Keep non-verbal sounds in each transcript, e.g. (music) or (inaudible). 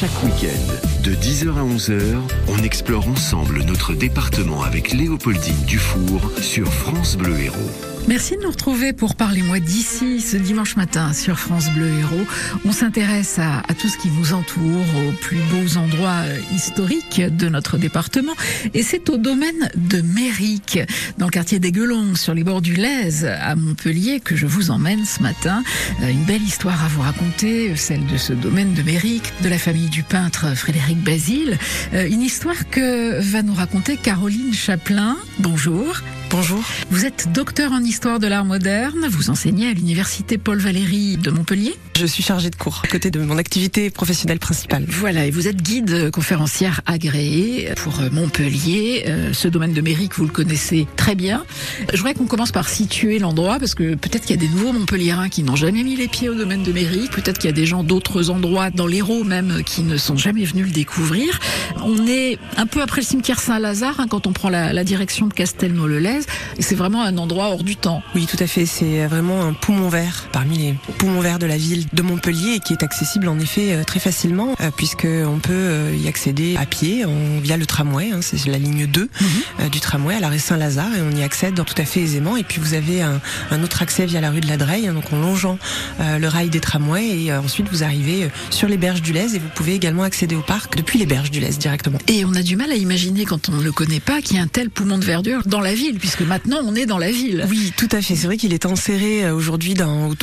Chaque week-end, de 10h à 11h, on explore ensemble notre département avec Léopoldine Dufour sur France Bleu Héros. Merci de nous retrouver pour Parlez-moi d'ici ce dimanche matin sur France Bleu Héros. On s'intéresse à, tout ce qui nous entoure, aux plus beaux endroits euh, historiques de notre département. Et c'est au domaine de Méric, dans le quartier des Guelons, sur les bords du Lèze, à Montpellier, que je vous emmène ce matin. Euh, une belle histoire à vous raconter, celle de ce domaine de Méric, de la famille du peintre Frédéric Basile. Euh, une histoire que va nous raconter Caroline Chaplin. Bonjour. Bonjour. Vous êtes docteur en histoire de l'art moderne. Vous enseignez à l'université Paul Valéry de Montpellier. Je suis chargée de cours à côté de mon activité professionnelle principale. Voilà, et vous êtes guide conférencière agréée pour Montpellier. Euh, ce domaine de Méric, vous le connaissez très bien. Je voudrais qu'on commence par situer l'endroit parce que peut-être qu'il y a des nouveaux Montpelliérains qui n'ont jamais mis les pieds au domaine de Méric. Peut-être qu'il y a des gens d'autres endroits, dans l'Hérault même, qui ne sont jamais venus le découvrir. On est un peu après le cimetière Saint-Lazare hein, quand on prend la, la direction de Castelnau-le-Lez. Et c'est vraiment un endroit hors du temps. Oui, tout à fait. C'est vraiment un poumon vert parmi les poumons verts de la ville de Montpellier et qui est accessible en effet euh, très facilement euh, puisque on peut euh, y accéder à pied on, via le tramway. Hein, c'est la ligne 2 mmh. du tramway à l'arrêt Saint-Lazare et on y accède tout à fait aisément. Et puis vous avez un, un autre accès via la rue de la Dreille, hein, donc en longeant le rail des tramways et ensuite vous arrivez sur les berges du Lez et vous pouvez également accéder au parc depuis les berges du Lez directement. Et on a du mal à imaginer quand on ne le connaît pas qu'il y a un tel poumon de verdure dans la ville puisque maintenant on est dans la ville. Oui, tout à fait. C'est vrai qu'il est enserré aujourd'hui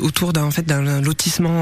autour d'un en fait d'un lotissement.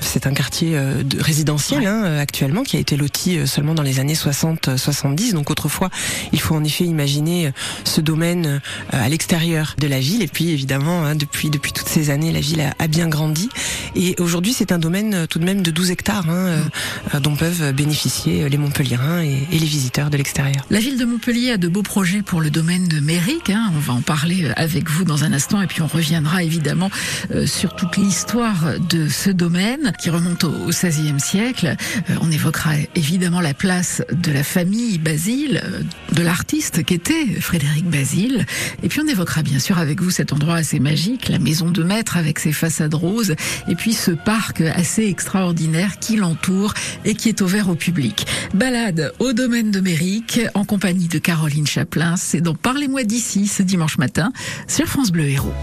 C'est un quartier résidentiel ouais. hein, actuellement qui a été loti seulement dans les années 60-70. Donc autrefois, il faut en effet imaginer ce domaine à l'extérieur de la ville. Et puis évidemment, hein, depuis depuis toutes ces années, la ville a, a bien grandi. Et aujourd'hui, c'est un domaine tout de même de 12 hectares hein, dont peuvent bénéficier les Montpelliérains et, et les visiteurs de l'extérieur. La ville de Montpellier a de beaux projets pour le domaine de Méric. Hein. On va en parler avec vous dans un instant et puis on reviendra évidemment euh, sur toute l'histoire de ce domaine qui remonte au, XVIe siècle. Euh, on évoquera évidemment la place de la famille Basile, euh, de l'artiste qui était Frédéric Basile. Et puis on évoquera bien sûr avec vous cet endroit assez magique, la maison de maître avec ses façades roses et puis ce parc assez extraordinaire qui l'entoure et qui est ouvert au public. Balade au domaine de Méric en compagnie de Caroline Chaplin. C'est dans Parlez-moi d'ici ce dimanche matin sur France Bleu Héros.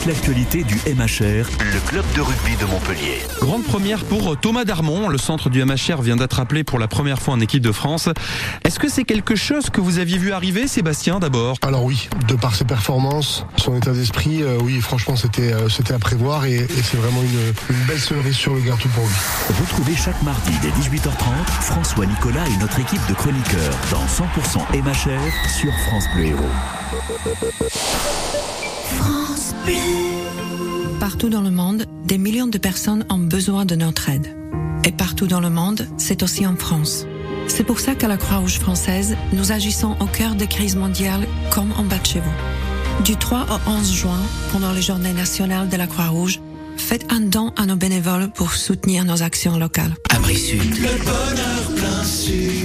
Toute l'actualité du MHR, le club de rugby de Montpellier. Grande première pour Thomas Darmon. Le centre du MHR vient d'être appelé pour la première fois en équipe de France. Est-ce que c'est quelque chose que vous aviez vu arriver, Sébastien, d'abord? Alors oui, de par ses performances, son état d'esprit, euh, oui, franchement, c'était euh, c'était à prévoir et, et c'est vraiment une, une belle cerise sur le gâteau pour lui. Retrouvez chaque mardi dès 18h30 François Nicolas et notre équipe de chroniqueurs dans 100% MHR sur France Bleu Héros. Partout dans le monde, des millions de personnes ont besoin de notre aide. Et partout dans le monde, c'est aussi en France. C'est pour ça qu'à la Croix-Rouge française, nous agissons au cœur des crises mondiales comme en bas de chez vous. Du 3 au 11 juin, pendant les journées nationales de la Croix-Rouge, faites un don à nos bénévoles pour soutenir nos actions locales. Abri Sud.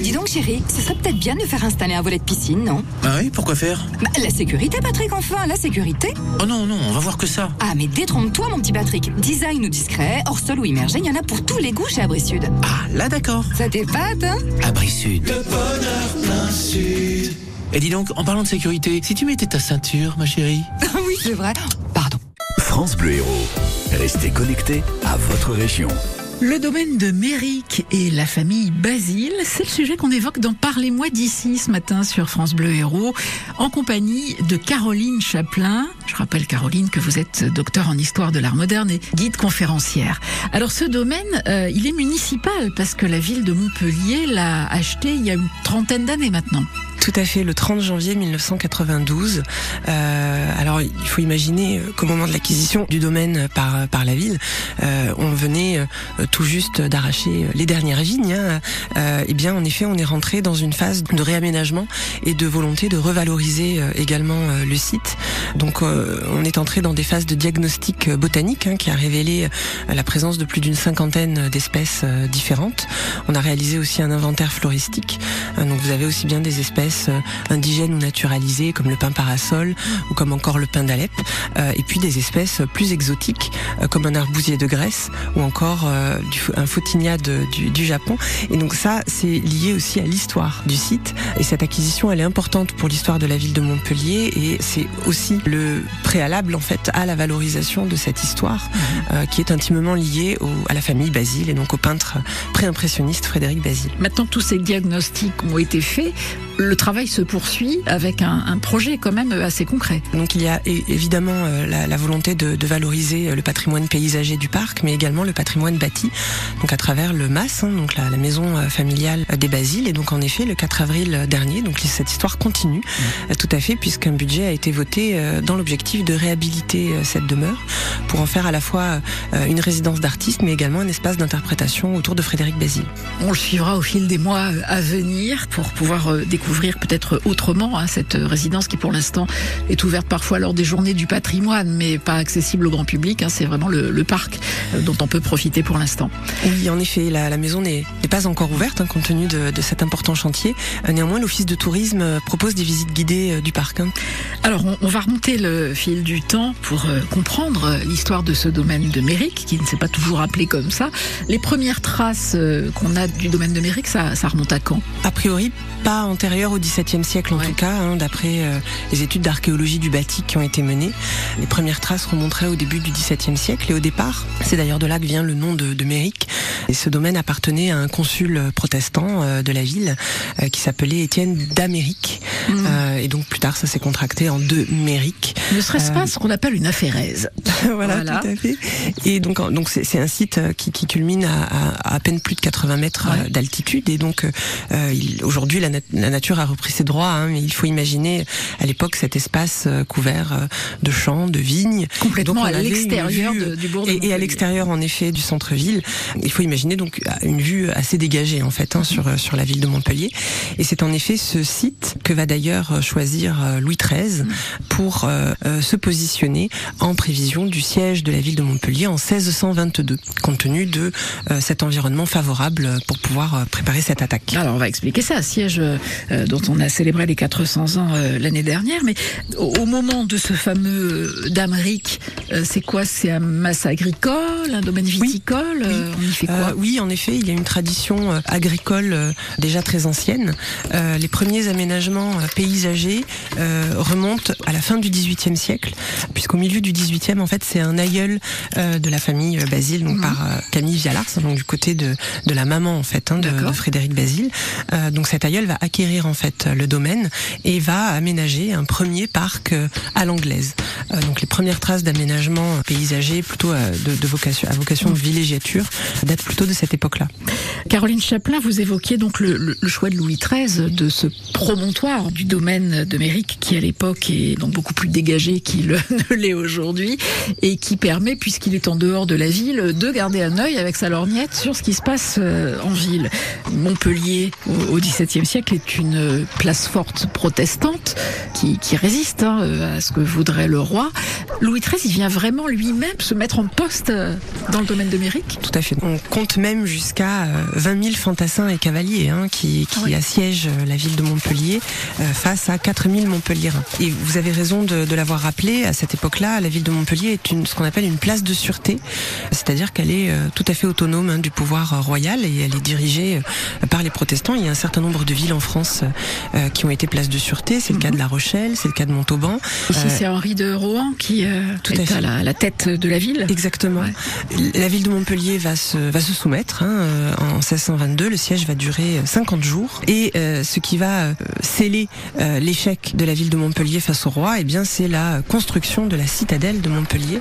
Dis donc chérie, ce serait peut-être bien de faire installer un volet de piscine, non? Ah oui, pourquoi faire? Bah, La sécurité Patrick, enfin, la sécurité Oh non, non, on va voir que ça. Ah mais détrompe-toi mon petit Patrick, design ou discret, hors sol ou immergé, il y en a pour tous les goûts chez Abri Sud. Ah, là d'accord. Ça t'épate, hein Abri Sud. Le bonheur plein sud. Et dis donc, en parlant de sécurité, si tu mettais ta ceinture, ma chérie? Oui, c'est vrai. Pardon. France Bleu Héros. Restez connectés à votre région. Le domaine de Méric et la famille Basile, c'est le sujet qu'on évoque dans Parlez-moi d'ici ce matin sur France Bleu Héros, en compagnie de Caroline Chaplin. Je rappelle, Caroline, que vous êtes docteur en histoire de l'art moderne et guide conférencière. Alors ce domaine, euh, il est municipal parce que la ville de Montpellier l'a acheté il y a une trentaine d'années maintenant. Tout à fait, le 30 janvier 1992. Euh, alors, il faut imaginer euh, qu'au moment de l'acquisition du domaine par par la ville, euh, on venait euh, tout juste d'arracher les dernières vignes. Hein. Euh, et bien, en effet, on est rentré dans une phase de réaménagement et de volonté de revaloriser également le site. Donc, on est entré dans des phases de diagnostic botanique hein, qui a révélé la présence de plus d'une cinquantaine d'espèces différentes. On a réalisé aussi un inventaire floristique. Donc, vous avez aussi bien des espèces euh, indigènes ou naturalisées comme le pin parasol ou comme encore le pin d'Alep, euh, et puis des espèces plus exotiques euh, comme un arbousier de Grèce ou encore un photinia de- du, du Japon. Et donc ça, c'est lié aussi à l'histoire du site. Et cette acquisition, elle est importante pour l'histoire de la ville de Montpellier et c'est aussi le préalable en fait à la valorisation de cette histoire euh, qui est intimement liée au- à la famille Basile et donc au peintre pré-impressionniste Frédéric Basile. Maintenant, tous ces diagnostics ont été faits. Le travail se poursuit avec un, un projet quand même assez concret. Donc il y a évidemment euh, la, la volonté de, de valoriser euh, le patrimoine paysager du parc, mais également le patrimoine bâti, donc à travers le MAS, hein, donc la, la maison euh, familiale des Basiles. Et donc en effet, le 4 avril dernier, donc cette histoire continue, euh, tout à fait, puisqu'un budget a été voté dans l'objectif de réhabiliter cette demeure pour en faire à la fois une résidence d'artiste, mais également un espace d'interprétation autour de Frédéric Basile. On le suivra au fil des mois à venir pour pouvoir euh, découvrir peut-être autrement hein, cette résidence qui pour l'instant est ouverte parfois lors des journées du patrimoine mais pas accessible au grand public. hein. C'est vraiment le, le parc euh, dont on peut profiter pour l'instant. Oui, en effet, la, la maison n'est pas encore ouverte hein, compte tenu de, de cet important chantier. Euh, néanmoins, l'Office de tourisme euh, propose des visites guidées du parc. hein. Alors on, on va remonter le fil du temps pour euh, comprendre l'histoire de ce domaine de Méric qui ne s'est pas toujours appelé comme ça. Les premières traces qu'on a du domaine de Méric, ça, ça remonte à quand? A priori, pas antérieur au XVIIe siècle en Ouais. tout cas, hein, d'après euh, les études d'archéologie du bâti qui ont été menées. Les premières traces remonteraient au début du XVIIe siècle et au départ, c'est d'ailleurs de là que vient le nom de, de Méric. Et ce domaine appartenait à un consul protestant euh, de la ville euh, qui s'appelait Étienne d'Amérique. Euh, et donc plus tard, ça s'est contracté en deux Méric. Ne serait-ce pas ce qu'on appelle une affairaise (laughs) voilà, Voilà. tout à fait. Et donc, donc c'est un site qui, qui culmine à, à, à peine plus de 80 mètres Ouais. d'altitude. Et donc, aujourd'hui, la, nat- la nature a repris ses droits. hein, mais il faut imaginer à l'époque cet espace euh, couvert euh, de champs, de vignes. complètement Donc, à l'extérieur du bourg de Et, et à l'extérieur, en effet, du centre-ville. Il faut imaginer donc une vue assez dégagée, en fait, hein, sur, euh, sur la ville de Montpellier. Et c'est en effet ce site que va d'ailleurs choisir Louis XIII pour euh, euh, se positionner en prévision du siège de la ville de Montpellier en 1622, compte tenu de euh, cet environnement favorable pour pouvoir préparer cette attaque. Alors on va expliquer ça, siège euh, dont on a célébré les 400 ans euh, l'année dernière, mais au, au moment de ce fameux euh, d'Amérique, euh, c'est quoi? C'est un masse agricole, un domaine viticole On y fait quoi? Oui, en effet, il y a une tradition agricole déjà très ancienne. Les premiers aménagements paysagers remontent à la fin du XVIIIe siècle, puisqu'au milieu du XVIIIe, en fait, c'est un aïeul de la famille Basile, donc par Camille Vialars, donc du côté de, de la maman en fait hein, de, de, Frédéric Basile. donc cet aïeul va acquérir en fait le domaine et va aménager un premier parc à l'anglaise. donc les premières traces d'aménagement paysager, plutôt de, de vocation, à vocation de villégiature, datent plutôt de cette époque-là. Caroline Chaplin, vous évoquiez donc le, le, choix de Louis XIII de ce promontoire du domaine de Méric qui à l'époque est donc beaucoup plus dégagé qu'il (laughs) ne l'est aujourd'hui et qui permet, puisqu'il est en dehors de la ville, de garder un œil avec sa lorgnette sur ce qui se passe euh, en ville. Montpellier au XVIIe siècle est une place forte protestante qui, qui résiste hein, à ce que voudrait le roi. Louis XIII, il vient vraiment lui-même se mettre en poste euh, dans le domaine de Méric? Tout à fait. On compte même jusqu'à 20 euh, 000 fantassins et cavaliers hein, qui, qui assiègent la ville de Montpellier face à 4 000 Montpelliérains. Et vous avez raison de, de l'avoir rappelé, à cette époque-là, la ville de Montpellier est une, ce qu'on appelle une place de sûreté, c'est-à-dire qu'elle est tout à fait autonome hein, du pouvoir royal et elle est dirigée par les protestants. Il y a un certain nombre de villes en France qui ont été places de sûreté. C'est le cas de La Rochelle, c'est le cas de Montauban. Ici, c'est Henri de Rohan qui tout est à, la, la, tête de la ville. Exactement. La ville de Montpellier va se, va se soumettre hein, en 1622. Le siège va durer 50 jours. Et euh, ce qui va sceller euh, l'échec de la ville de Montpellier face au roi, eh bien, c'est la construction de la citadelle de Montpellier,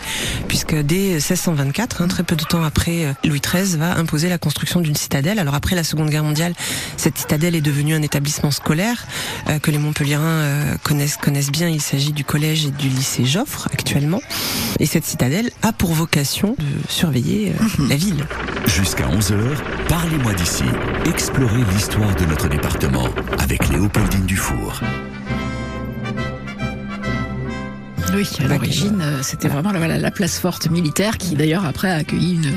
puisque dès 1624, hein, très peu de temps après, Louis XIII va imposer la construction d'une citadelle. Alors après la Seconde Guerre mondiale, cette citadelle est devenue un établissement scolaire euh, que les Montpelliérains connaissent connaissent bien. Il s'agit du collège et du lycée Joffre actuellement. Et cette citadelle a pour vocation de surveiller euh, la ville. Jusqu'à 11h, parlez-moi d'ici. Explorez l'histoire de notre département avec Léopoldine Dufour. Oui, à l'origine, c'était vraiment la, la, place forte militaire qui d'ailleurs après a accueilli une,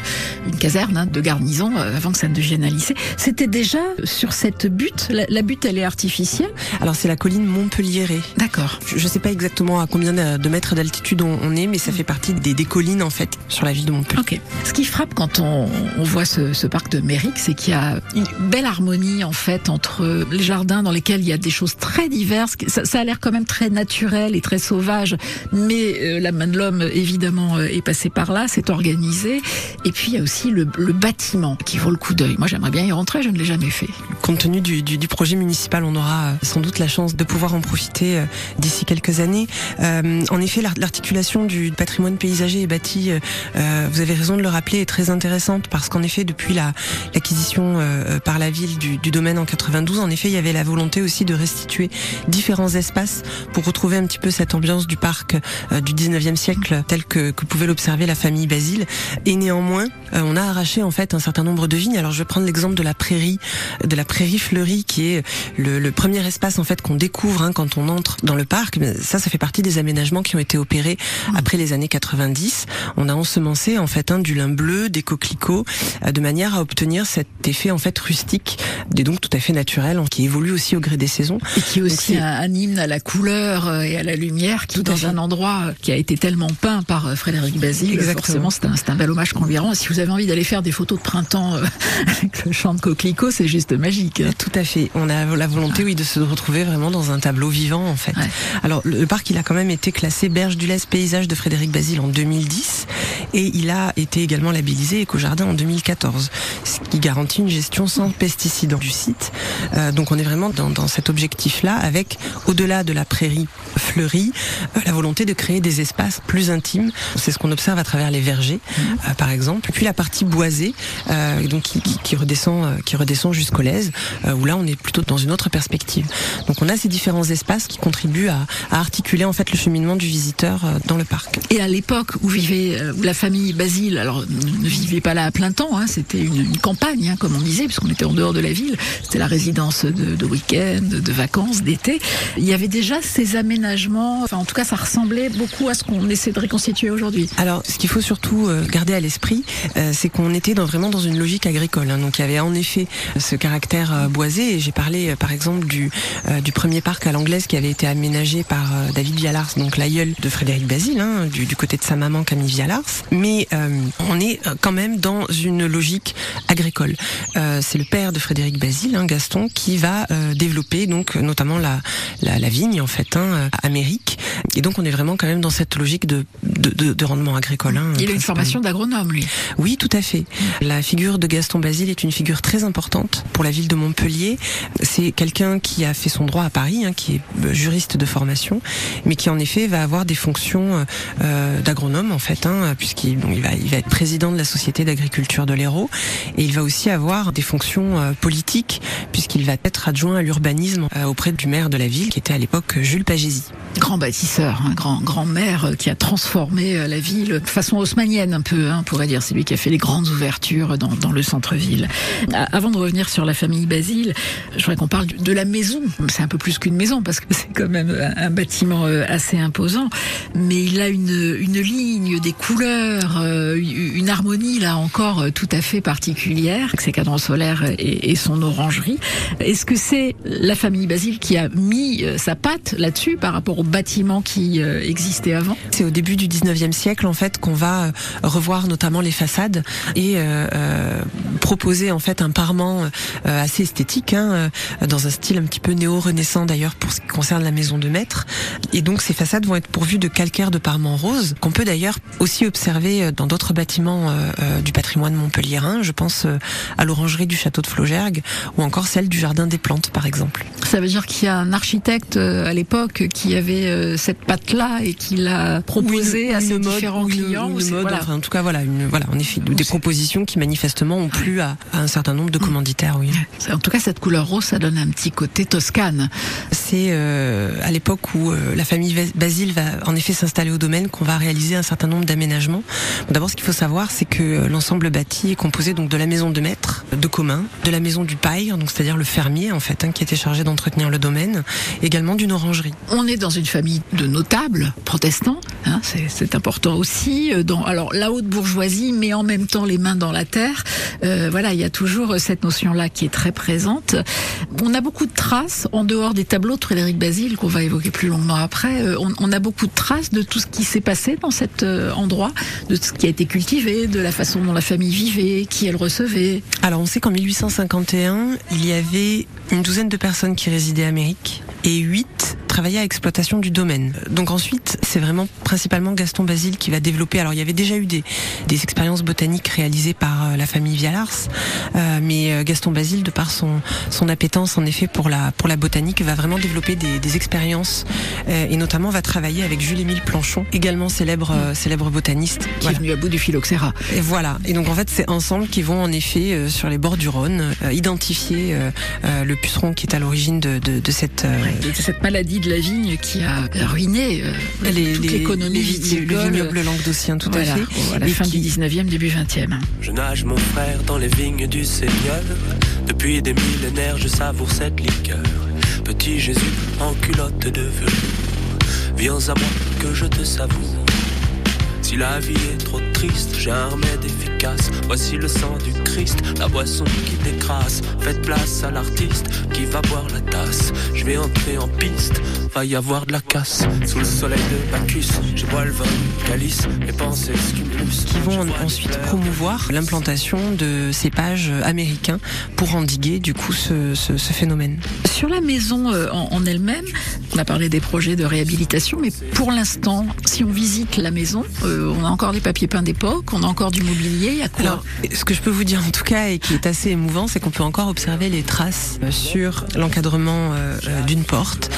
une caserne hein, de garnison avant que ça ne devienne un lycée. C'était déjà sur cette butte, la, la, butte elle est artificielle Alors c'est la colline Montpelliéret. D'accord. Je ne sais pas exactement à combien de mètres d'altitude on, on, est, mais ça fait partie des, des, collines en fait sur la ville de Montpellier. Ok. Ce qui frappe quand on, on voit ce, ce, parc de Méric, c'est qu'il y a une belle harmonie en fait entre les jardins dans lesquels il y a des choses très diverses. Ça, ça a l'air quand même très naturel et très sauvage mais euh, la main de l'homme évidemment euh, est passée par là, c'est organisé. Et puis il y a aussi le, le bâtiment qui vaut le coup d'œil. Moi j'aimerais bien y rentrer, je ne l'ai jamais fait. Compte tenu du, du, du, projet municipal, on aura euh, sans doute la chance de pouvoir en profiter d'ici quelques années. Euh, en effet, l'articulation du patrimoine paysager et bâti, euh, vous avez raison de le rappeler, est très intéressante parce qu'en effet, depuis l'acquisition la, par la ville du, du domaine en 92, en effet, il y avait la volonté aussi de restituer différents espaces pour retrouver un petit peu cette ambiance du parc euh, du 19e siècle tel que, que pouvait l'observer la famille Basile. Et néanmoins, euh, on a arraché en fait un certain nombre de vignes. Alors je vais prendre l'exemple de la prairie, de la prairie fleurie qui est le, le premier espace en fait qu'on découvre hein, quand on entre dans le parc. Ça, ça fait partie des aménagements qui ont été opérés après les années 90. On a ensemencé en fait un du lin bleu, des coquelicots, euh, de manière à obtenir cet effet en fait rustique, et donc tout à fait naturel, qui évolue aussi au gré des saisons. Et qui est aussi un, hymne à la couleur et à la lumière, qui tout dans un endroit qui a été tellement peint par Frédéric Basile. Exactement. Forcément, c'est un, un, bel hommage qu'on lui rend. Si vous avez envie d'aller faire des photos de printemps euh, (laughs) avec le champ de coquelicots, c'est juste magique. Tout à fait. On a la volonté, oui, de se retrouver vraiment dans un tableau vivant, en fait. Ouais. Alors, le, le, parc, il a quand même été classé Berge du Lez paysage de Frédéric Basile en 2010 et il a été également labellisé Éco-Jardin en 2014, ce qui garantit une gestion sans pesticides du site. Euh, donc, on est vraiment dans, dans cet objectif-là avec, au-delà de la prairie fleurie, euh, la volonté de créer des espaces plus intimes. C'est ce qu'on observe à travers les vergers, mmh. euh, par exemple. Puis la partie boisée, euh, donc qui, qui, qui, redescend, euh, qui redescend jusqu'au lèze, euh, où là on est plutôt dans une autre perspective. Donc on a ces différents espaces qui contribuent à, à articuler en fait le cheminement du visiteur euh, dans le parc. Et à l'époque où vivait la famille Basile, alors ne vivait pas là à plein temps, hein, c'était une, campagne, hein, comme on disait, puisqu'on était en dehors de la ville. C'était la résidence de, week-end, de vacances, d'été. Il y avait déjà ces aménagements. Enfin, en tout cas, ça ressemblait beaucoup à ce qu'on essaie de reconstituer aujourd'hui. Alors, ce qu'il faut surtout euh, garder à l'esprit, euh, c'est qu'on était vraiment dans une logique agricole. Hein. Donc, il y avait en effet ce caractère euh, boisé. Et j'ai parlé, par exemple, du, du premier parc à l'anglaise qui avait été aménagé par David Vialars, donc l'aïeul de Frédéric Basile, hein, du, du, côté de sa maman Camille Vialars. Mais on est quand même dans une logique agricole. c'est le père de Frédéric Basile, hein, Gaston, qui va développer donc notamment la, la, la, vigne en fait, hein, Amérique. Et donc on est vraiment quand même dans cette logique de, de, de, de rendement agricole. Hein, Il a une formation d'agronome, lui. Oui, tout à fait. La figure de Gaston Basile est une figure très importante pour la ville de Montpellier. C'est quelqu'un qui a fait son droit à Paris, hein, qui est euh, juriste de formation, mais qui en effet va avoir des fonctions euh, d'agronome en fait, hein, il va, être président de la société d'agriculture de l'Hérault, et il va aussi avoir des fonctions euh, politiques, puisqu'il va être adjoint à l'urbanisme euh, auprès du maire de la ville, qui était à l'époque Jules Pagési. Grand bâtisseur, un grand grand maire euh, qui a transformé la ville de façon haussmannienne un peu, hein, on pourrait dire. C'est lui qui a fait les grandes ouvertures dans, dans le centre-ville. Avant de revenir sur la famille Basile, je voudrais qu'on parle de la maison. C'est un peu plus qu'une maison parce que (laughs) c'est quand même un, bâtiment assez imposant, mais il a une, une ligne, des couleurs, euh, une harmonie là encore euh, tout à fait particulière, avec ses cadrans solaires et, son orangerie. Est-ce que c'est la famille Basile qui a mis euh, sa patte là-dessus par rapport au bâtiment qui existait avant? C'est au début du 19e siècle en fait qu'on va revoir notamment les façades et proposer en fait un parement assez esthétique hein, dans un style un petit peu néo-renaissant d'ailleurs pour ce qui concerne la maison de maître. Et donc ces façades vont être pourvues de calcaire de parement rose qu'on peut d'ailleurs aussi observer euh, dans d'autres bâtiments euh, euh, du patrimoine montpelliérain. Je pense à l'orangerie du château de Flaugergue ou encore celle du jardin des plantes par exemple. Ça veut dire qu'il y a un architecte à l'époque qui avait cette patte-là et qui l'a proposée une- à une ses mode, différents une- clients. une c'est- mode, voilà. enfin, en tout cas, voilà, une, voilà, en effet, des propositions qui manifestement ont plu à, à un certain nombre de commanditaires, oui. En tout cas, cette couleur rose, ça donne un petit côté toscane. C'est euh, à l'époque où euh, la famille Basile va en effet s'installer au domaine qu'on va réaliser un certain nombre d'aménagements. D'abord, ce qu'il faut savoir, c'est que euh, l'ensemble bâti est composé donc de la maison de maître, de commun, de la maison du paille, donc c'est-à-dire le fermier en fait, hein, qui était chargé d'entretenir le domaine, également d'une orangerie. On est dans une famille de notables protestants, hein, c'est important aussi. euh, Dans alors la haute bourgeoisie, mais en même temps les mains dans la terre. Euh, voilà, il y a toujours cette notion-là qui est très présente. On a beaucoup de traces en dehors des tableaux de Frédéric Basile qu'on va évoquer plus longuement après. euh, on, on a beaucoup de traces de tout ce qui s'est passé dans cet euh, endroit, de ce qui a été cultivé, de la façon dont la famille vivait, qui elle recevait. Alors on sait qu'en 1851, il y avait une douzaine de personnes qui résidaient à Amérique et huit travaillaient à l'exploitation du domaine. Donc ensuite, c'est vraiment principalement Gaston Basile qui va développer. Alors il y avait déjà eu des, des expériences botaniques réalisées par euh, la famille Vialars, euh, mais euh, Gaston Basile, de par son, son appétence en effet pour la, pour la botanique, va vraiment développer des, des expériences euh, et notamment va travailler avec Jules-Émile Planchon, également célèbre, euh, célèbre botaniste. qui Voilà. est venu à bout du phylloxéra. Et voilà. Et donc en fait, c'est ensemble qui vont en effet euh, sur les bords du Rhône euh, identifier le puceron qui est à l'origine de, de, de cette cette maladie de la vigne qui a ruiné euh, les- toute les- l'économie les- le viticole. vignoble languedocien tout voilà, à fait. à la Et fin qui- du 19e, début 20e. Je nage mon frère dans les vignes du Seigneur. Depuis des millénaires, je savoure cette liqueur. Petit Jésus en culotte de velours. Viens à moi que je te savoure. Si la vie est trop triste, j'ai un remède efficace. Voici le sang du Christ, la boisson qui décrase. Faites place à l'artiste qui va boire la tasse. Je vais entrer en piste, va y avoir de la casse. Sous le soleil de Bacchus, je bois le vin du calice. Mes pensées stimulus. qui vont ensuite promouvoir l'implantation de cépages américains pour endiguer du coup ce, ce, ce phénomène. Sur la maison euh, en, en elle-même, on a parlé des projets de réhabilitation, mais pour l'instant, si on visite la maison, euh, on a encore des papiers peints d'époque, on a encore du mobilier, il y a quoi Alors, ce que je peux vous dire en tout cas et qui est assez émouvant, c'est qu'on peut encore observer les traces euh, sur l'encadrement euh, euh, d'une porte,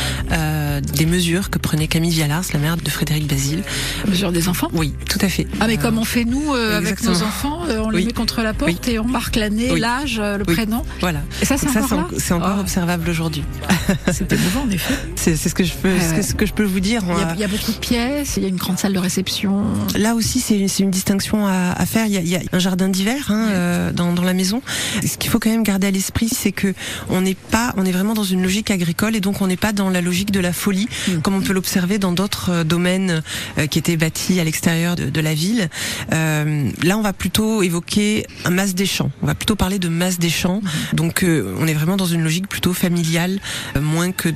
des mesures que prenait Camille Vialars, la mère de Frédéric Basile. Mesure des enfants Oui, tout à fait. Ah mais comme on fait nous avec nos enfants, on les Oui. met contre la porte et on marque l'année, Oui. l'âge, le prénom. Voilà. Et ça c'est Donc ça, encore encore Ah, observable aujourd'hui. (laughs) C'est émouvant en effet. C'est ce que je peux, ce que- ouais. ce que je peux vous dire. Il y, a, il y a beaucoup de pièces, il y a une grande salle de réception. Là aussi, c'est c'est une distinction à, à faire. Il y, a, il y a un jardin d'hiver hein, euh, dans, dans la maison. Ce qu'il faut quand même garder à l'esprit, c'est que on n'est pas, on est vraiment dans une logique agricole et donc on n'est pas dans la logique de la folie, Mm. comme on peut l'observer dans d'autres euh, domaines euh, qui étaient bâtis à l'extérieur de, de la ville. Euh, là, on va plutôt évoquer un masse des champs. On va plutôt parler de masse des champs. Donc, euh, on est vraiment dans une logique plutôt familiale, moins que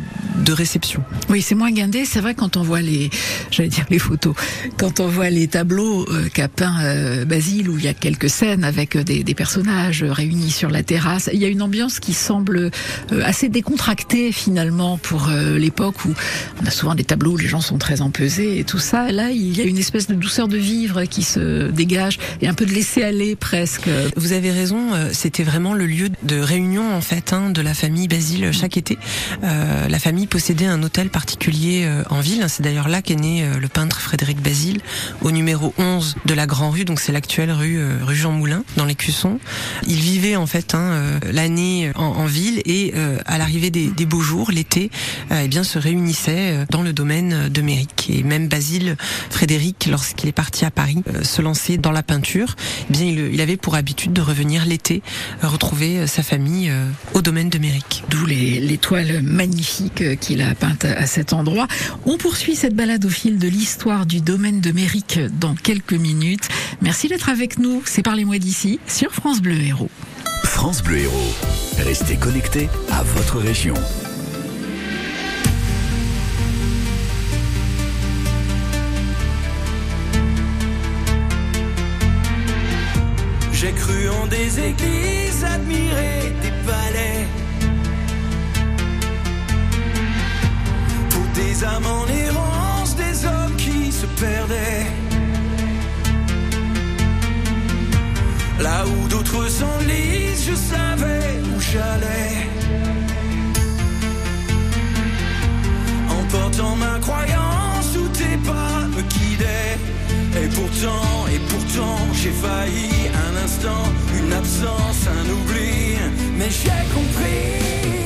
de réception. Oui, c'est moins guindé. C'est vrai quand on voit les, j'allais dire les photos, quand on voit les tableaux qu'a peint euh, Basile, où il y a quelques scènes avec euh, des, personnages euh, réunis sur la terrasse, il y a une ambiance qui semble euh, assez décontractée finalement pour l'époque où on a souvent des tableaux où les gens sont très empesés et tout ça. Là, il y a une espèce de douceur de vivre qui se dégage et un peu de laisser aller presque. Vous avez raison, c'était vraiment le lieu de réunion en fait hein, de la famille Basile chaque été. La famille possédait un hôtel particulier en ville. C'est d'ailleurs là qu'est né le peintre Frédéric Basile, au numéro 11 de la Grand Rue, donc c'est l'actuelle rue euh, rue Jean Moulin, dans les Cussons. Il vivait en fait hein, euh, l'année en, ville et euh, à l'arrivée des, beaux jours, l'été, eh bien se réunissait dans le domaine de Méric. Et même Basile Frédéric, lorsqu'il est parti à Paris, se lancer dans la peinture, eh bien il, avait pour habitude de revenir l'été retrouver sa famille au domaine de Méric. D'où les, les toiles magnifiques qu'il a peintes à cet endroit. On poursuit cette balade au fil de l'histoire du domaine de Méric dans quelques minutes. Merci d'être avec nous. C'est Parlez-moi d'ici sur France Bleu Héros. France Bleu Héros. Restez connectés à votre région. J'ai cru en des églises, admiré des palais. Pour des âmes en errance, des hommes qui se perdaient. Là où d'autres s'enlisent, je savais où j'allais. En portant ma croyance, où tes pas me guidaient. Et pourtant, et pourtant, j'ai failli un instant, une absence, un oubli. Mais j'ai compris.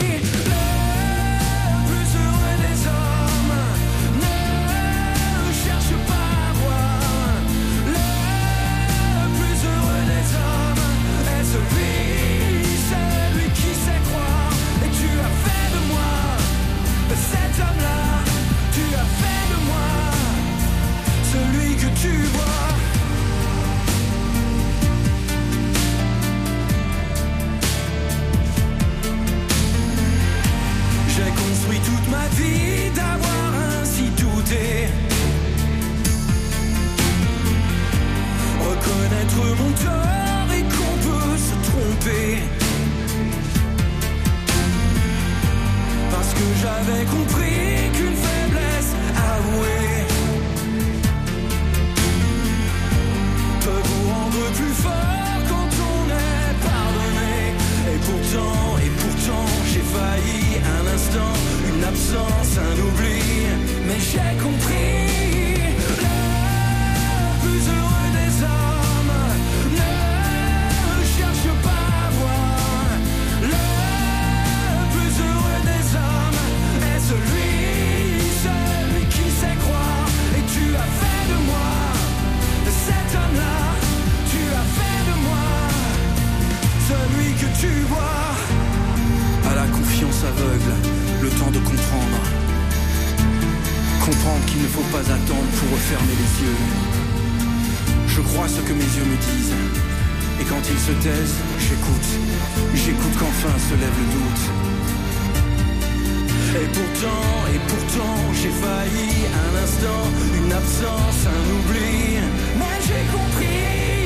Comprendre qu'il ne faut pas attendre pour refermer les yeux. Je crois ce que mes yeux me disent. Et quand ils se taisent, j'écoute. J'écoute qu'enfin se lève le doute. Et pourtant, et pourtant, j'ai failli un instant, une absence, un oubli. Mais j'ai compris.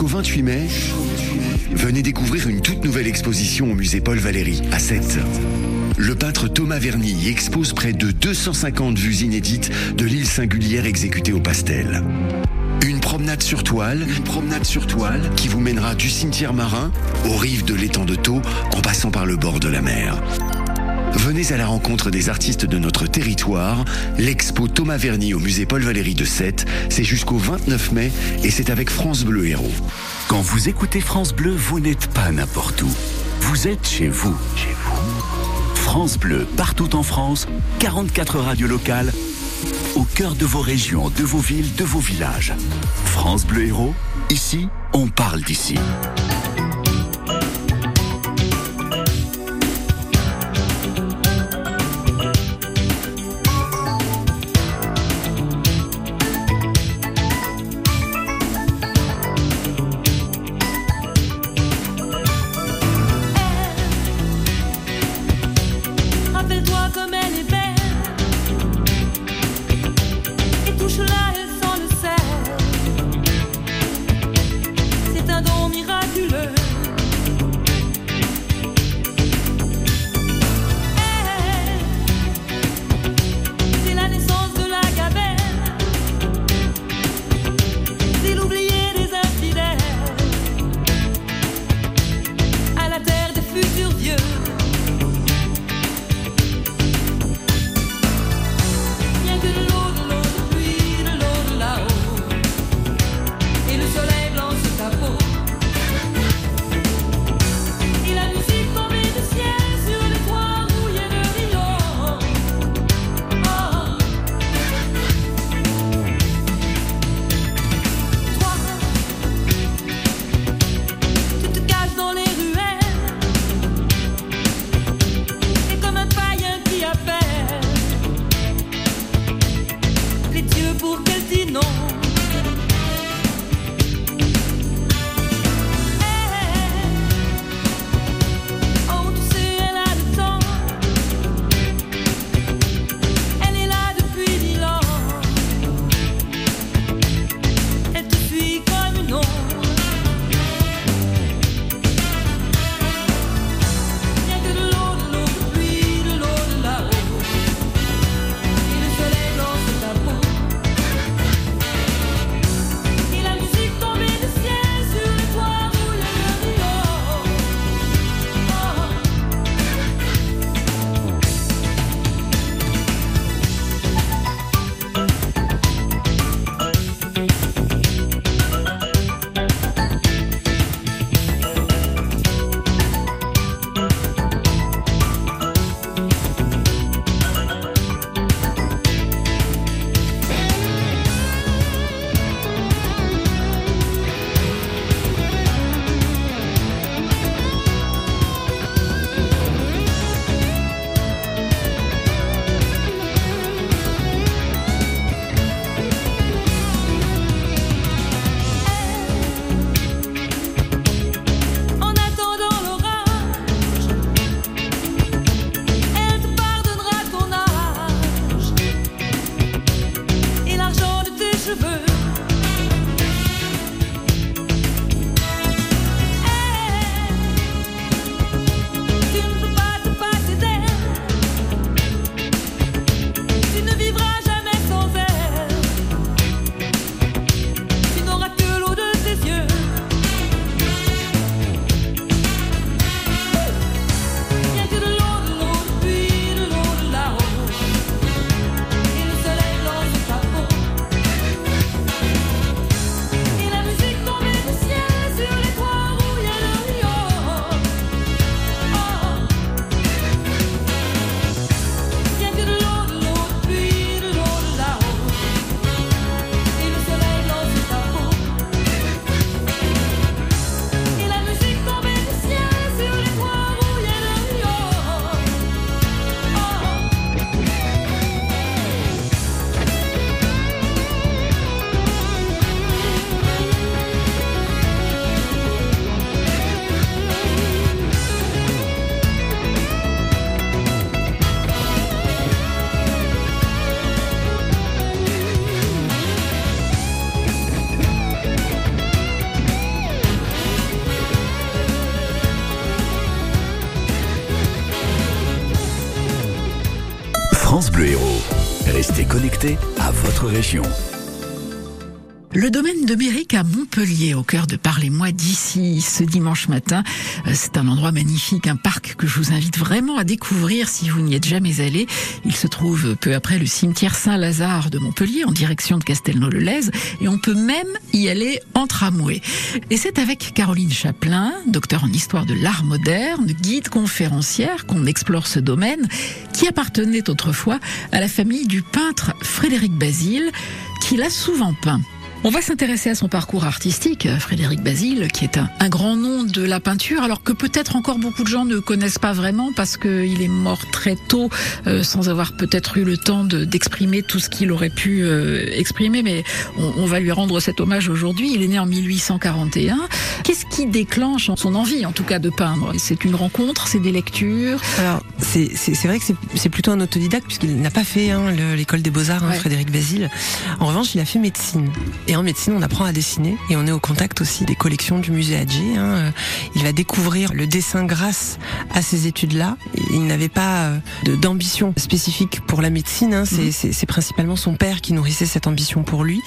Jusqu'au 28 mai, venez découvrir une toute nouvelle exposition au musée Paul Valéry à Sète. Le peintre Thomas Verny expose près de 250 vues inédites de l'île singulière exécutée au pastel. Une promenade sur toile, une promenade sur toile qui vous mènera du cimetière marin aux rives de l'étang de Thau en passant par le bord de la mer. Venez à la rencontre des artistes de notre territoire. L'expo Thomas Verny au musée Paul Valéry de Sète, c'est jusqu'au 29 mai et c'est avec France Bleu Héros. Quand vous écoutez France Bleu, vous n'êtes pas n'importe où. Vous êtes chez vous. Chez vous. France Bleu, partout en France, 44 radios locales, au cœur de vos régions, de vos villes, de vos villages. France Bleu Héros, ici, on parle d'ici. France Montpellier, au cœur de Parlez-moi d'ici, ce dimanche matin. Euh, C'est un endroit magnifique, un parc que je vous invite vraiment à découvrir si vous n'y êtes jamais allé. Il se trouve peu après le cimetière Saint-Lazare de Montpellier, en direction de Castelnau-le-Lez, et on peut même y aller en tramway. Et c'est avec Caroline Chaplin, docteur en histoire de l'art moderne, guide conférencière, qu'on explore ce domaine, qui appartenait autrefois à la famille du peintre Frédéric Basile, qui l'a souvent peint. On va s'intéresser à son parcours artistique, Frédéric Basile, qui est un, un grand nom de la peinture, alors que peut-être encore beaucoup de gens ne connaissent pas vraiment parce qu'il est mort très tôt, euh, sans avoir peut-être eu le temps de- d'exprimer tout ce qu'il aurait pu euh, exprimer. Mais on, on va lui rendre cet hommage aujourd'hui. Il est né en 1841. Qu'est-ce qui déclenche son envie, en tout cas, de peindre? C'est une rencontre, c'est des lectures? Alors, c'est vrai que c'est- plutôt un autodidacte puisqu'il n'a pas fait hein, le- l'école des beaux-arts, hein, Ouais. Frédéric Basile. En revanche, il a fait médecine. Et en médecine, on apprend à dessiner et on est au contact aussi des collections du musée Adjé. hein. Euh, Il va découvrir le dessin grâce à ces études-là. Il n'avait pas euh, d'ambition spécifique pour la médecine. hein. C'est c'est- principalement son père qui nourrissait cette ambition pour lui.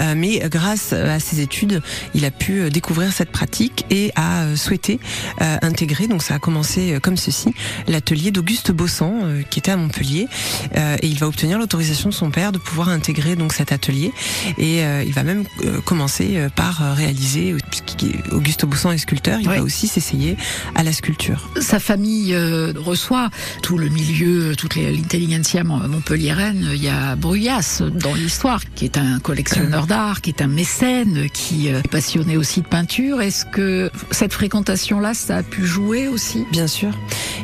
Euh, mais grâce à ses études, il a pu découvrir cette pratique et a souhaité euh, intégrer. Donc ça a commencé comme ceci l'atelier d'Auguste Bossan euh, qui était à Montpellier et il va obtenir l'autorisation de son père de pouvoir intégrer donc cet atelier et il va même euh, commencer euh, par euh, réaliser puisqu'Auguste Bossan est sculpteur, il va aussi s'essayer à la sculpture. Sa famille euh, reçoit tout le milieu, toute l'intelligentsia mon- montpelliéraine. Il y a Bruyas dans l'histoire, qui est un collectionneur d'art, qui est un mécène, qui est passionné aussi de peinture. Est-ce que cette fréquentation-là, ça a pu jouer aussi? Bien sûr.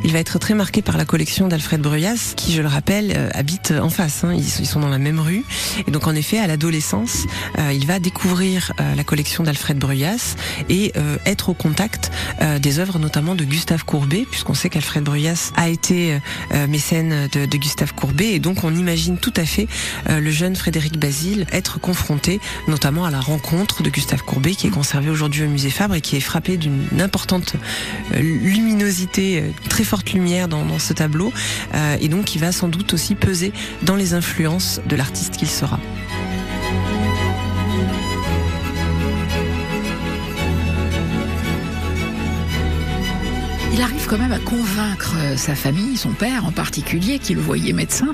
Il va être très marqué par la collection d'Alfred Bruyas, qui, je le rappelle, habite en face. hein. Ils, sont- ils sont dans la même rue. Et donc, en effet, à l'adolescence, euh, il va découvrir euh, la collection d'Alfred Bruyas et euh, être au contact euh, des œuvres, notamment de Gustave Courbet, puisqu'on sait qu'Alfred Bruyas a été euh, mécène de, Gustave Courbet. Et donc, on imagine tout à fait euh, le jeune Frédéric Basile être confronté, notamment à la rencontre de Gustave Courbet, qui est conservé aujourd'hui au musée Fabre et qui est frappé d'une importante euh, luminosité, euh, très forte lumière dans, dans ce tableau, euh, et donc qui va sans doute aussi peser dans les influences de l'artiste qu'il sera. Il arrive quand même à convaincre euh, sa famille, son père en particulier, qui le voyait médecin,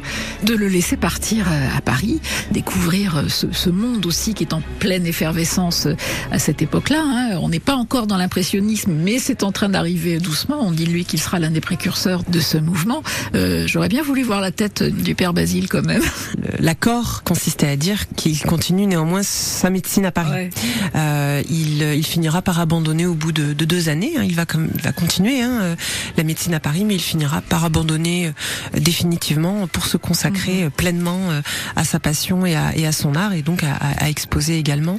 de le laisser partir euh, à Paris, découvrir euh, ce, ce monde aussi qui est en pleine effervescence à cette époque-là. hein. On n'est pas encore dans l'impressionnisme, mais c'est en train d'arriver doucement. On dit lui qu'il sera l'un des précurseurs de ce mouvement. Euh, J'aurais bien voulu voir la tête du père Basile quand même. L'accord consistait à dire qu'il continue néanmoins sa médecine à Paris. Ouais. Euh, il, il finira par abandonner au bout de, de deux années. hein. Il va comme, il va continuer hein, euh, la médecine à Paris, mais il finira par abandonner euh, définitivement pour se consacrer euh, pleinement à sa passion et à, et à son art, et donc à, exposer également.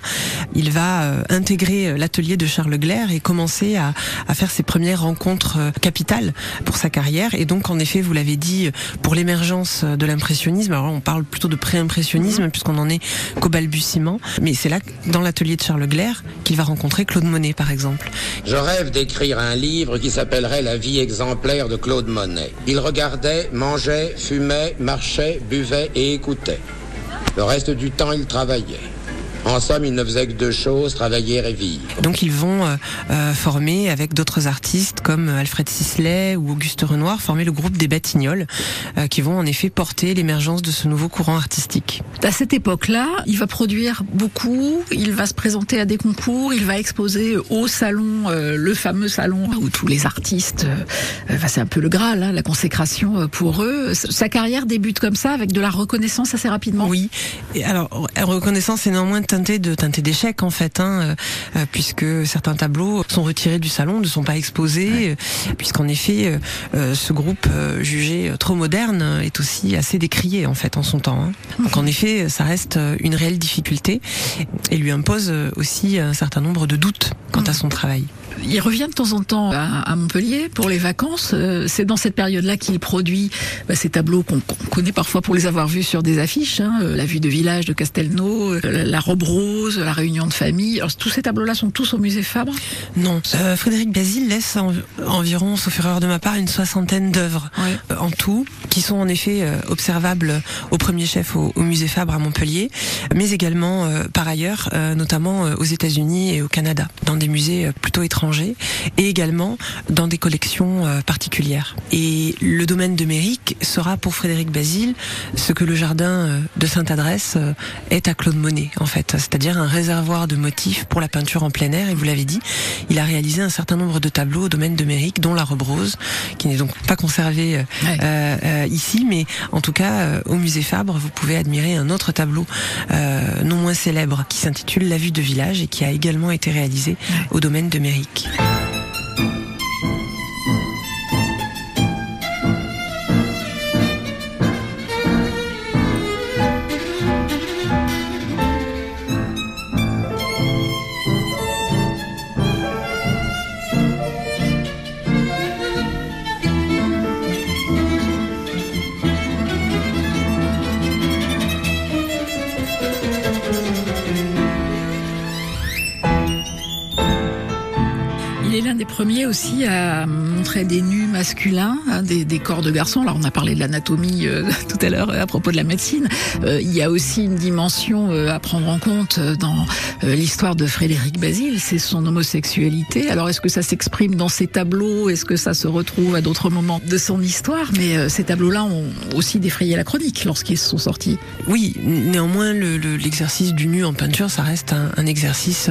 Il va intégrer l'atelier de Charles Glaire et commencer à, à faire ses premières rencontres capitales pour sa carrière. Et donc, en effet, vous l'avez dit, pour l'émergence de l'impressionnisme, alors on parle plutôt de pré-impressionnisme puisqu'on en est qu'au balbutiement, mais c'est là, dans l'atelier de Charles Glaire, qu'il va rencontrer Claude Monet, par exemple. Je rêve d'écrire un livre qui La vie exemplaire de Claude Monet. Il regardait, mangeait, fumait, marchait, buvait et écoutait. Le reste du temps, il travaillait. En somme, il ne faisait que deux choses, travailler et vivre. Donc ils vont euh, euh, former avec d'autres artistes comme euh, Alfred Sisley ou Auguste Renoir, former le groupe des Batignolles, euh, qui vont en effet porter l'émergence de ce nouveau courant artistique. À cette époque-là, il va produire beaucoup, il va se présenter à des concours, il va exposer au salon, euh, le fameux salon où tous les artistes, euh, enfin, c'est un peu le Graal, hein, la consécration pour eux. Sa carrière débute comme ça, avec de la reconnaissance assez rapidement? Oui. Et alors, reconnaissance est néanmoins teintée de teintée d'échec en fait, hein, euh, puisque certains tableaux sont retirés du salon, ne sont pas exposés, euh, puisqu'en effet, euh, euh, ce groupe euh, jugé trop moderne est aussi assez décrié en fait en son temps. hein. Donc en effet, ça reste une réelle difficulté et lui impose aussi un certain nombre de doutes quant à son travail. Il revient de temps en temps à, à Montpellier pour les vacances. Euh, C'est dans cette période-là qu'il produit bah, ces tableaux qu'on connaît parfois pour les avoir vus sur des affiches. hein, euh, la vue de village de Castelnau, euh, la, robe rose, la réunion de famille. Alors, tous ces tableaux-là sont tous au musée Fabre? Non, euh, Frédéric Basile laisse en- environ, sauf erreur de ma part, une soixantaine d'œuvres en tout, qui sont en effet observables au premier chef au, au musée Fabre à Montpellier, mais également euh, par ailleurs, euh, notamment aux États-Unis et au Canada, dans des musées plutôt étrangers, et également dans des collections euh, particulières. Et le domaine de Méric sera pour Frédéric Basile ce que le jardin euh, de Sainte-Adresse euh, est à Claude Monet, en fait, c'est-à-dire un réservoir de motifs pour la peinture en plein air. Et vous l'avez dit, il a réalisé un certain nombre de tableaux au domaine de Méric, dont la robe rose, qui n'est donc pas conservée euh, euh, euh, ici, mais en tout cas euh, au musée Fabre, vous pouvez admirer un autre tableau non moins célèbre qui s'intitule La vue de village et qui a également été réalisé au domaine de Méric. Il aussi à montrer des nus masculins, hein, des, des corps de garçons. Alors on a parlé de l'anatomie euh, (laughs) tout à l'heure euh, à propos de la médecine. Euh, il y a aussi une dimension à prendre en compte dans l'histoire de Frédéric Basile, c'est son homosexualité. Alors est-ce que ça s'exprime dans ses tableaux? Est-ce que ça se retrouve à d'autres moments de son histoire? Mais ces tableaux-là ont aussi défrayé la chronique lorsqu'ils sont sortis. Oui, néanmoins, le- le- l'exercice du nu en peinture, ça reste un, un exercice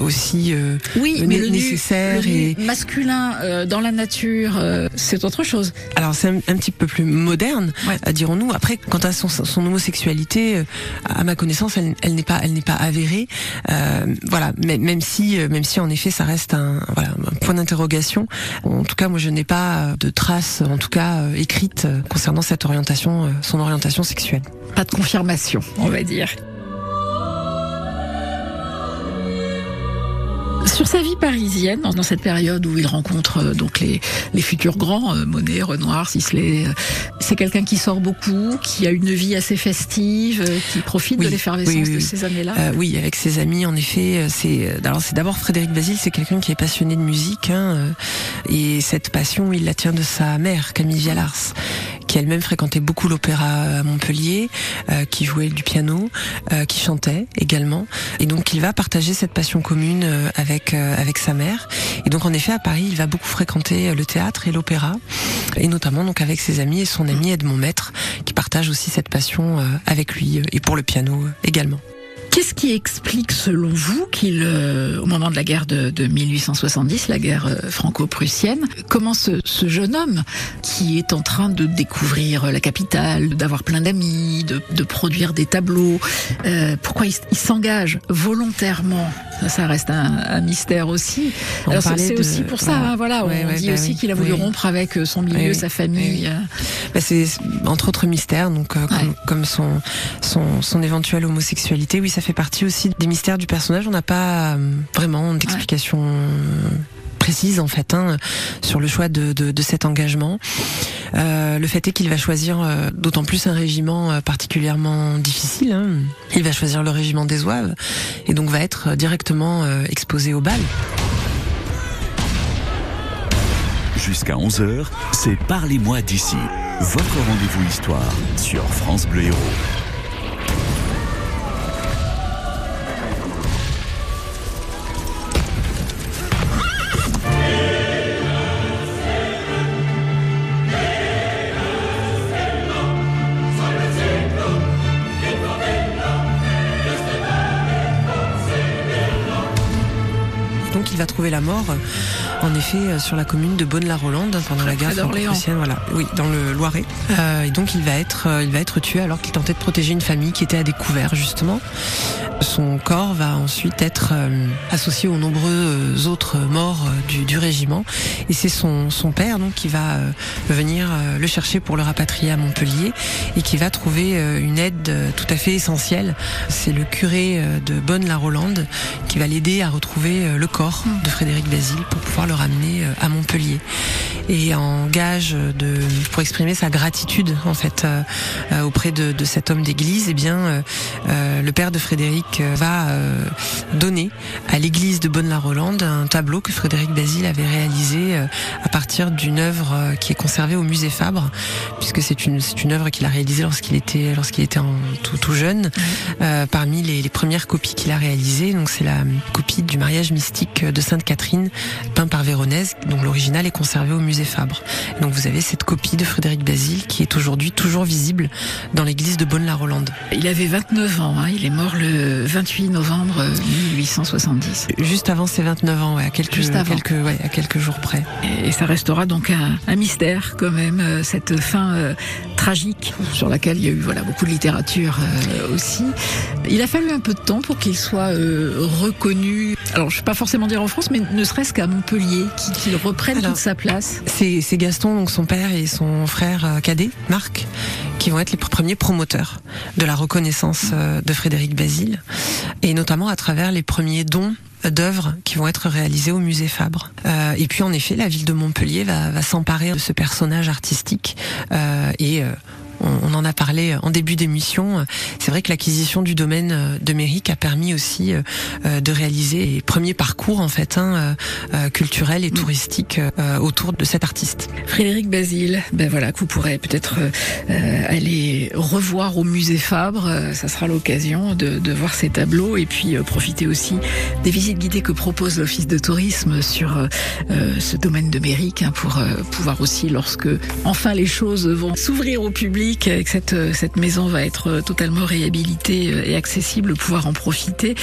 aussi Oui, mais le nécessaire le nu et masculin dans la nature, euh, c'est autre chose. Alors c'est un, un petit peu plus moderne, euh, dirons-nous. Après, quant à son, son homosexualité, euh, à ma connaissance, elle, elle n'est pas, elle n'est pas avérée. Euh, voilà, mais, même si, euh, même si en effet, ça reste un, voilà, un point d'interrogation. En tout cas, moi, je n'ai pas de traces, en tout cas euh, écrites, concernant cette orientation, euh, son orientation sexuelle. Pas de confirmation, on va dire. Sur sa vie parisienne, dans cette période où il rencontre euh, donc les, les futurs grands, euh, Monet, Renoir, Sisley, euh, c'est quelqu'un qui sort beaucoup, qui a une vie assez festive, qui profite de l'effervescence oui, oui, de ces années-là. Euh, oui, avec ses amis, en effet. C'est alors c'est d'abord Frédéric Basile, c'est quelqu'un qui est passionné de musique, hein, et cette passion, il la tient de sa mère, Camille Vialars, qui elle-même fréquentait beaucoup l'opéra à Montpellier, euh, qui jouait du piano, euh, qui chantait également, et donc il va partager cette passion commune euh, avec avec sa mère. Et donc en effet à Paris, il va beaucoup fréquenter le théâtre et l'opéra, et notamment donc avec ses amis et son ami Edmond Maître, qui partage aussi cette passion avec lui et pour le piano également. Qu'est-ce qui explique, selon vous, qu'il, euh, au moment de la guerre de, de 1870, la guerre euh, franco-prussienne, comment ce, ce jeune homme, qui est en train de découvrir la capitale, d'avoir plein d'amis, de, de produire des tableaux, euh, pourquoi il, s'engage volontairement ça, ça reste un, un mystère aussi. On Alors c'est de- aussi pour ça, voilà. hein, voilà. Ouais, on ouais, dit bah aussi oui, qu'il a voulu oui. rompre avec euh, son milieu, Oui, sa famille. euh. Bah, c'est entre autres mystères, donc euh, comme, comme son, son son éventuelle homosexualité. Oui, ça fait partie aussi des mystères du personnage. On n'a pas euh, vraiment d'explication précise en fait hein, sur le choix de, cet engagement. Euh, le fait est qu'il va choisir euh, d'autant plus un régiment particulièrement difficile. hein. Il va choisir le régiment des Zouaves et donc va être directement exposé au bal. Jusqu'à 11h, c'est Parlez-moi d'ici. Votre rendez-vous histoire sur France Bleu Héros. Trouver la mort, euh, en effet, euh, sur la commune de Bonne-la-Rolande hein, pendant la guerre franco-prussienne. Voilà, oui, dans le Loiret. Euh, et donc il va être, il va être tué alors qu'il tentait de protéger une famille qui était à découvert justement. Son corps va ensuite être euh, associé aux nombreux autres morts du, du régiment. Et c'est son, son père donc qui va euh, venir le chercher pour le rapatrier à Montpellier et qui va trouver une aide tout à fait essentielle. C'est le curé de Bonne-la-Rolande qui va l'aider à retrouver le corps de Frédéric Basile pour pouvoir le ramener euh, à Montpellier. Et en gage de pour exprimer sa gratitude en fait euh, euh, auprès de, de cet homme d'église, eh bien euh, le père de Frédéric va euh, donner à l'église de Bonne-la-Rolande un tableau que Frédéric Basile avait réalisé à partir d'une œuvre qui est conservée au musée Fabre, puisque c'est une c'est une œuvre qu'il a réalisée lorsqu'il était lorsqu'il était en, tout, tout jeune. Parmi les, les premières copies qu'il a réalisées, donc c'est la copie du mariage mystique de Catherine peint par Véronèse, dont l'original est conservé au musée Fabre. Donc vous avez cette copie de Frédéric Basile qui est aujourd'hui toujours visible dans l'église de Bonne-la-Rolande. Il avait 29 ans, hein, il est mort le 28 novembre euh, 1870. Juste avant ses 29 ans, ouais, à quelques, Juste avant. quelques, ouais, à quelques jours près. Et ça restera donc un, un mystère quand même, euh, cette fin euh, tragique sur laquelle il y a eu voilà beaucoup de littérature euh, aussi. Il a fallu un peu de temps pour qu'il soit euh, reconnu. Alors je ne vais pas forcément dire en France, mais ne serait-ce qu'à Montpellier, qu'il qu'il reprenne Alors, toute sa place. C'est Gaston, donc son père et son frère euh, cadet, Marc, qui vont être les pr- premiers promoteurs de la reconnaissance euh, de Frédéric Basile, et notamment à travers les premiers dons d'œuvres qui vont être réalisées au musée Fabre. Euh, et puis en effet, la ville de Montpellier va, va s'emparer de ce personnage artistique euh, et euh, on, en a parlé en début d'émission. C'est vrai que l'acquisition du domaine euh, de Méric a permis aussi euh, euh, de réaliser les premiers parcours en fait hein, euh, euh, culturels et touristiques euh, autour de cet artiste. Frédéric Basile, ben voilà, que vous pourrez peut-être euh, euh, aller revoir au musée Fabre. Euh, ça sera l'occasion de, de voir ces tableaux et puis euh, profiter aussi des visites guidées que propose l'Office de tourisme sur euh, euh, ce domaine de Méric hein, pour euh, pouvoir aussi, lorsque enfin les choses vont s'ouvrir au public et que cette, euh, cette maison va être euh, totalement réhabilitée euh, et accessible, pouvoir en profiter.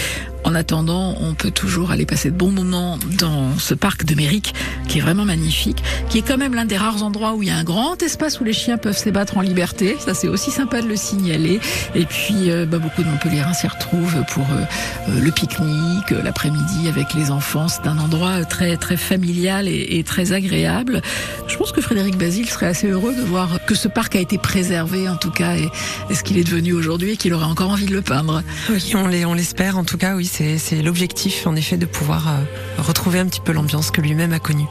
En attendant, on peut toujours aller passer de bons moments dans ce parc de Méric, qui est vraiment magnifique, qui est quand même l'un des rares endroits où il y a un grand espace où les chiens peuvent s'ébattre en liberté. Ça, c'est aussi sympa de le signaler. Et puis, euh, bah, beaucoup de Montpelliérains s'y retrouvent pour euh, euh, le pique-nique, euh, l'après-midi avec les enfants. C'est un endroit très, très familial et, et très agréable. Je pense que Frédéric Basile serait assez heureux de voir que ce parc a été préservé, en tout cas, et, et ce qu'il est devenu aujourd'hui et qu'il aurait encore envie de le peindre. Oui, on l'espère en tout cas, oui, c'est l'objectif en effet de pouvoir euh, retrouver un petit peu l'ambiance que lui-même a connue.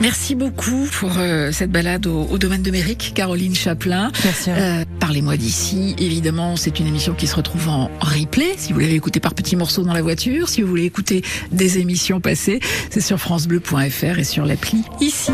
Merci beaucoup pour euh, cette balade au, au domaine de Méric, Caroline Chaplin. Merci. Euh, Parlez-moi d'ici. Évidemment, c'est une émission qui se retrouve en replay. Si vous l'avez écouté par petits morceaux dans la voiture, si vous voulez écouter des émissions passées, c'est sur francebleu.fr et sur l'appli ici.